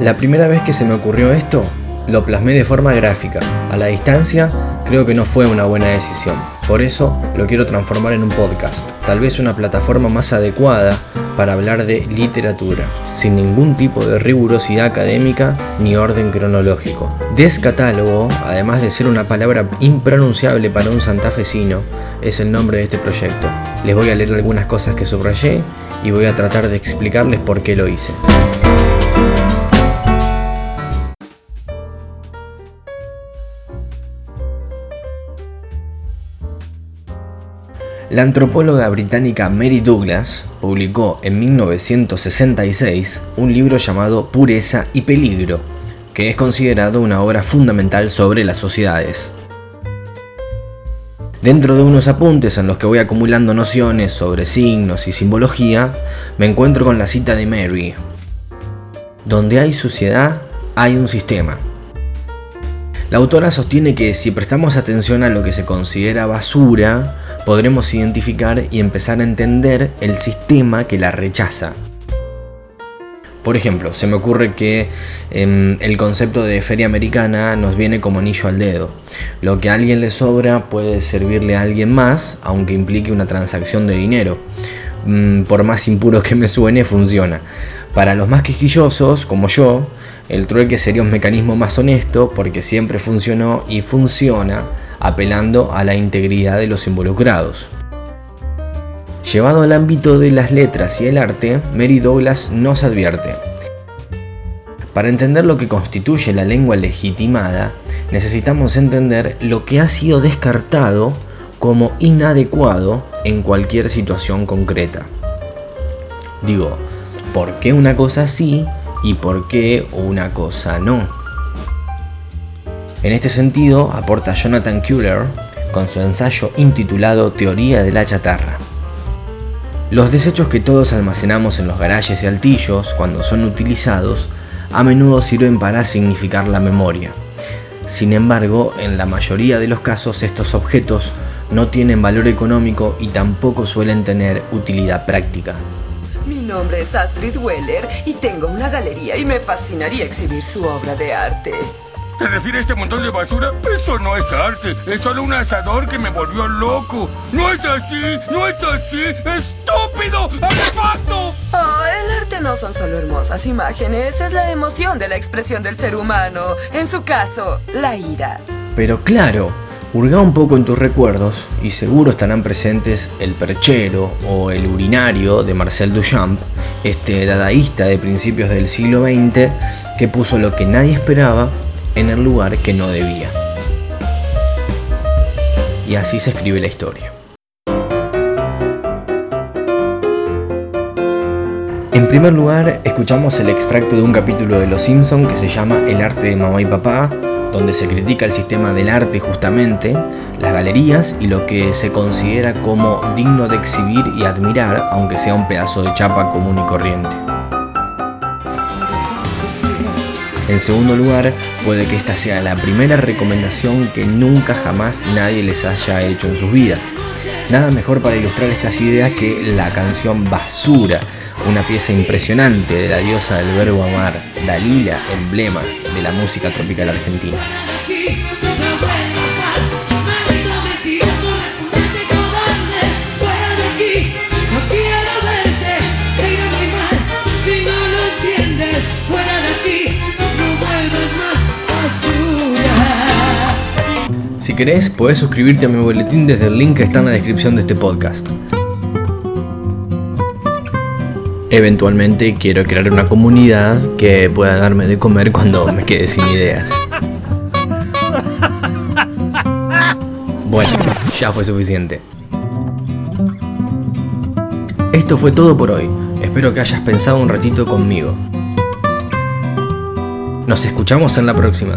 La primera vez que se me ocurrió esto, lo plasmé de forma gráfica. A la distancia, creo que no fue una buena decisión. Por eso lo quiero transformar en un podcast, tal vez una plataforma más adecuada para hablar de literatura, sin ningún tipo de rigurosidad académica ni orden cronológico. Descatálogo, además de ser una palabra impronunciable para un santafesino, es el nombre de este proyecto. Les voy a leer algunas cosas que subrayé y voy a tratar de explicarles por qué lo hice. La antropóloga británica Mary Douglas publicó en 1966 un libro llamado Pureza y Peligro, que es considerado una obra fundamental sobre las sociedades. Dentro de unos apuntes en los que voy acumulando nociones sobre signos y simbología, me encuentro con la cita de Mary. Donde hay suciedad, hay un sistema. La autora sostiene que si prestamos atención a lo que se considera basura, podremos identificar y empezar a entender el sistema que la rechaza. Por ejemplo, se me ocurre que em, el concepto de feria americana nos viene como anillo al dedo. Lo que a alguien le sobra puede servirle a alguien más, aunque implique una transacción de dinero. Mm, por más impuro que me suene, funciona. Para los más quisquillosos, como yo, el trueque sería un mecanismo más honesto porque siempre funcionó y funciona apelando a la integridad de los involucrados. Llevado al ámbito de las letras y el arte, Mary Douglas nos advierte. Para entender lo que constituye la lengua legitimada, necesitamos entender lo que ha sido descartado como inadecuado en cualquier situación concreta. Digo, ¿por qué una cosa sí y por qué una cosa no? En este sentido, aporta Jonathan Kuller con su ensayo intitulado Teoría de la chatarra. Los desechos que todos almacenamos en los garajes y altillos, cuando son utilizados, a menudo sirven para significar la memoria. Sin embargo, en la mayoría de los casos estos objetos no tienen valor económico y tampoco suelen tener utilidad práctica. Mi nombre es Astrid Weller y tengo una galería y me fascinaría exhibir su obra de arte. ¿Te refieres a este montón de basura? Eso no es arte, es solo un asador que me volvió loco. No es así, no es así, estúpido, artefacto. Oh, el arte no son solo hermosas imágenes, es la emoción de la expresión del ser humano. En su caso, la ira. Pero claro, hurga un poco en tus recuerdos y seguro estarán presentes El Perchero o El Urinario de Marcel Duchamp, este dadaísta de principios del siglo XX que puso lo que nadie esperaba en el lugar que no debía. Y así se escribe la historia. En primer lugar, escuchamos el extracto de un capítulo de Los Simpson que se llama El arte de mamá y papá, donde se critica el sistema del arte justamente, las galerías y lo que se considera como digno de exhibir y admirar, aunque sea un pedazo de chapa común y corriente. En segundo lugar, puede que esta sea la primera recomendación que nunca jamás nadie les haya hecho en sus vidas. Nada mejor para ilustrar estas ideas que la canción Basura, una pieza impresionante de la diosa del verbo amar, Dalila, emblema de la música tropical argentina. Si querés, podés suscribirte a mi boletín desde el link que está en la descripción de este podcast. Eventualmente quiero crear una comunidad que pueda darme de comer cuando me quede sin ideas. Bueno, ya fue suficiente. Esto fue todo por hoy. Espero que hayas pensado un ratito conmigo. Nos escuchamos en la próxima.